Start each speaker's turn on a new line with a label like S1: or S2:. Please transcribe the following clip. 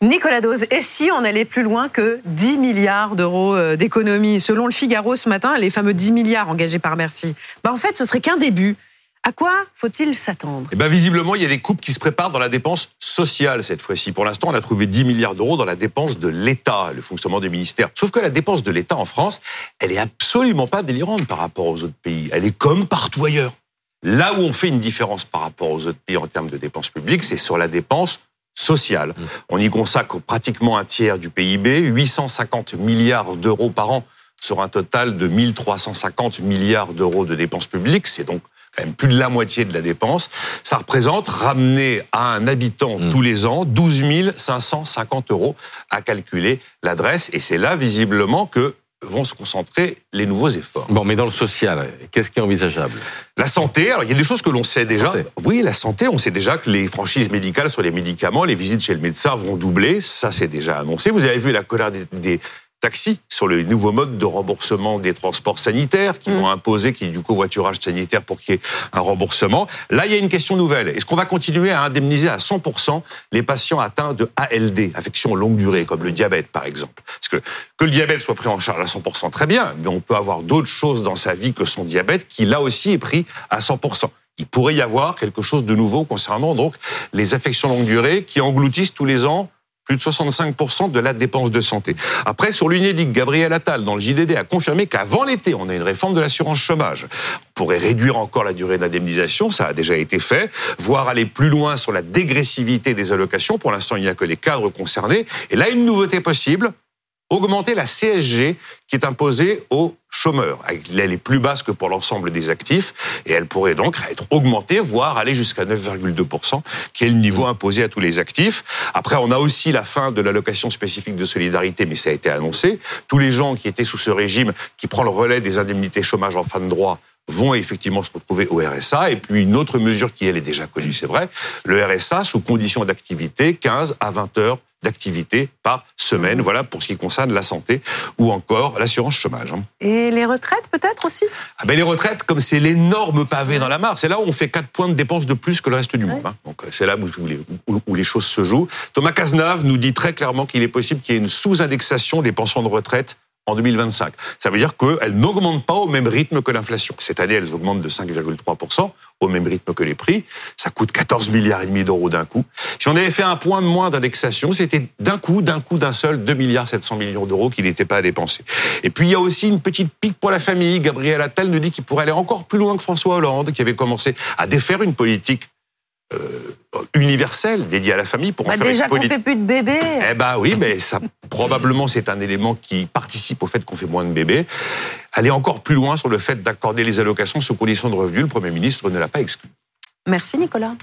S1: Nicolas Dose, et si on allait plus loin que 10 milliards d'euros euh, d'économies? Selon le Figaro ce matin, les fameux 10 milliards engagés par Bercy. Bah, en fait, ce serait qu'un début. À quoi faut-il s'attendre?
S2: Eh ben, Visiblement, il y a des coupes qui se préparent dans la dépense sociale cette fois-ci. Pour l'instant, on a trouvé 10 milliards d'euros dans la dépense de l'État, le fonctionnement des ministères. Sauf que la dépense de l'État en France, elle est absolument pas délirante par rapport aux autres pays. Elle est comme partout ailleurs. Là où on fait une différence par rapport aux autres pays en termes de dépenses publiques, c'est sur la dépense sociale. Mmh. On y consacre pratiquement un tiers du PIB, 850 milliards d'euros par an sur un total de 1350 milliards d'euros de dépenses publiques. C'est donc quand même plus de la moitié de la dépense. Ça représente, ramener à un habitant mmh. tous les ans, 12 550 euros à calculer l'adresse. Et c'est là, visiblement, que vont se concentrer les nouveaux efforts.
S3: Bon, mais dans le social, qu'est-ce qui est envisageable?
S2: La santé, alors il y a des choses que l'on sait déjà. Oui, la santé, on sait déjà que les franchises médicales sur les médicaments, les visites chez le médecin vont doubler, ça c'est déjà annoncé. Vous avez vu la colère des taxi, sur le nouveau mode de remboursement des transports sanitaires qui mm. vont imposer qu'il y ait du covoiturage sanitaire pour qu'il y ait un remboursement. Là, il y a une question nouvelle. Est-ce qu'on va continuer à indemniser à 100% les patients atteints de ALD, affection longue durée, comme le diabète par exemple? Parce que que le diabète soit pris en charge à 100%, très bien, mais on peut avoir d'autres choses dans sa vie que son diabète qui là aussi est pris à 100% il pourrait y avoir quelque chose de nouveau concernant donc les affections longue durée qui engloutissent tous les ans plus de 65% de la dépense de santé. Après, sur l'UNEDIC, Gabriel Attal, dans le JDD, a confirmé qu'avant l'été, on a une réforme de l'assurance chômage. On pourrait réduire encore la durée d'indemnisation, ça a déjà été fait, voire aller plus loin sur la dégressivité des allocations. Pour l'instant, il n'y a que les cadres concernés. Et là, une nouveauté possible, augmenter la CSG qui est imposée aux chômeurs. Elle est plus basse que pour l'ensemble des actifs et elle pourrait donc être augmentée, voire aller jusqu'à 9,2%, qui est le niveau imposé à tous les actifs. Après, on a aussi la fin de l'allocation spécifique de solidarité, mais ça a été annoncé. Tous les gens qui étaient sous ce régime, qui prend le relais des indemnités chômage en fin de droit, vont effectivement se retrouver au RSA. Et puis une autre mesure qui, elle, est déjà connue, c'est vrai, le RSA sous condition d'activité, 15 à 20 heures d'activité par semaine. Voilà pour ce qui concerne la santé ou encore l'assurance chômage. Hein.
S1: Et les retraites peut-être aussi?
S2: Ah ben Les retraites, comme c'est l'énorme pavé dans la mare, c'est là où on fait 4 points de dépenses de plus que le reste du monde. Hein. Donc c'est là où, où, où, les choses se jouent. Thomas Cazenave nous dit très clairement qu'il est possible qu'il y ait une sous-indexation des pensions de retraite en 2025. Ça veut dire qu'elles n'augmentent pas au même rythme que l'inflation. Cette année, elles augmentent de 5,3%, au même rythme que les prix. Ça coûte 14 milliards et demi d'euros d'un coup. Si on avait fait un point de moins d'indexation, c'était d'un coup, d'un coup, d'un seul, 2 milliards 700 millions d'euros qui n'étaient pas à dépenser. Et puis, il y a aussi une petite pique pour la famille. Gabriel Attal nous dit qu'il pourrait aller encore plus loin que François Hollande, qui avait commencé à défaire une politique euh, universelle dédiée à la famille
S1: pour en bah, faire déjà qu'on fait plus de bébés.
S2: Eh ben oui, mais ça probablement c'est un élément qui participe au fait qu'on fait moins de bébés. Aller encore plus loin sur le fait d'accorder les allocations sous condition de revenus, le Premier ministre ne l'a pas exclu.
S1: Merci Nicolas.